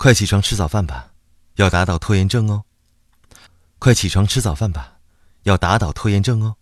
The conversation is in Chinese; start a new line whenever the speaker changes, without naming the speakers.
快起床吃早饭吧要打倒拖延症哦。快起床吃早饭吧要打倒拖延症哦。